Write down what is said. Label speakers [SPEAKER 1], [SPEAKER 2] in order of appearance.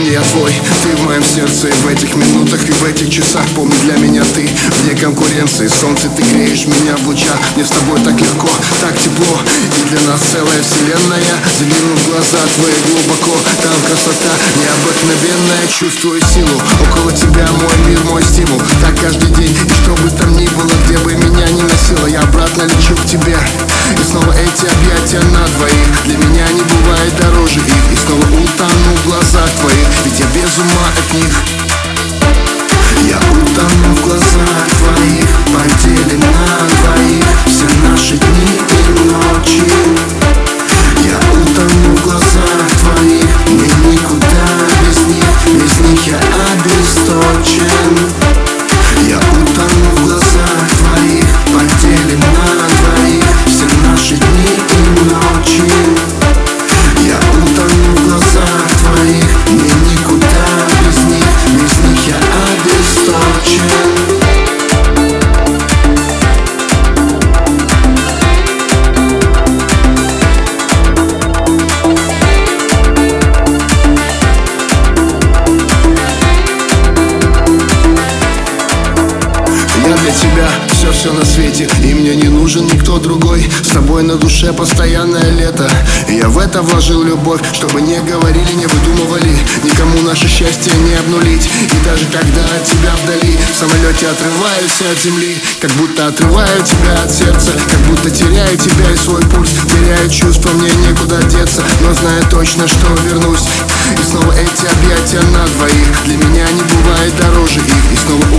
[SPEAKER 1] Помни, я твой, ты в моем сердце И в этих минутах, и в этих часах. Помни, для меня ты вне конкуренции. Солнце, ты греешь меня в лучах. Мне с тобой так легко, так тепло. И для нас целая вселенная. Заглянув в глаза твои глубоко. Там красота необыкновенная. Чувствую силу, около тебя мой мир, мой стимул. Так каждый день, и что бы там ни было Где бы меня ни носило, я обратно лечу к тебе. И снова эти объятия на двоих. Для меня не бывает дороже их. И снова утону в глазах твоих Ведь я без ума от них. Я утону в глазах твоих. Поделим тебя все-все на свете И мне не нужен никто другой. С тобой на душе постоянное лето. Я в это вложил любовь Чтобы не говорили, не выдумывали. Никому наше счастье не обнулить. И даже когда от тебя вдали В самолете отрываюсь от земли. Как будто отрываю тебя от сердца Как будто теряю тебя и свой пульс. Теряю чувства, мне некуда деться Но знаю точно, что вернусь. И снова эти объятия на двоих. Для меня не бывает дороже их. И снова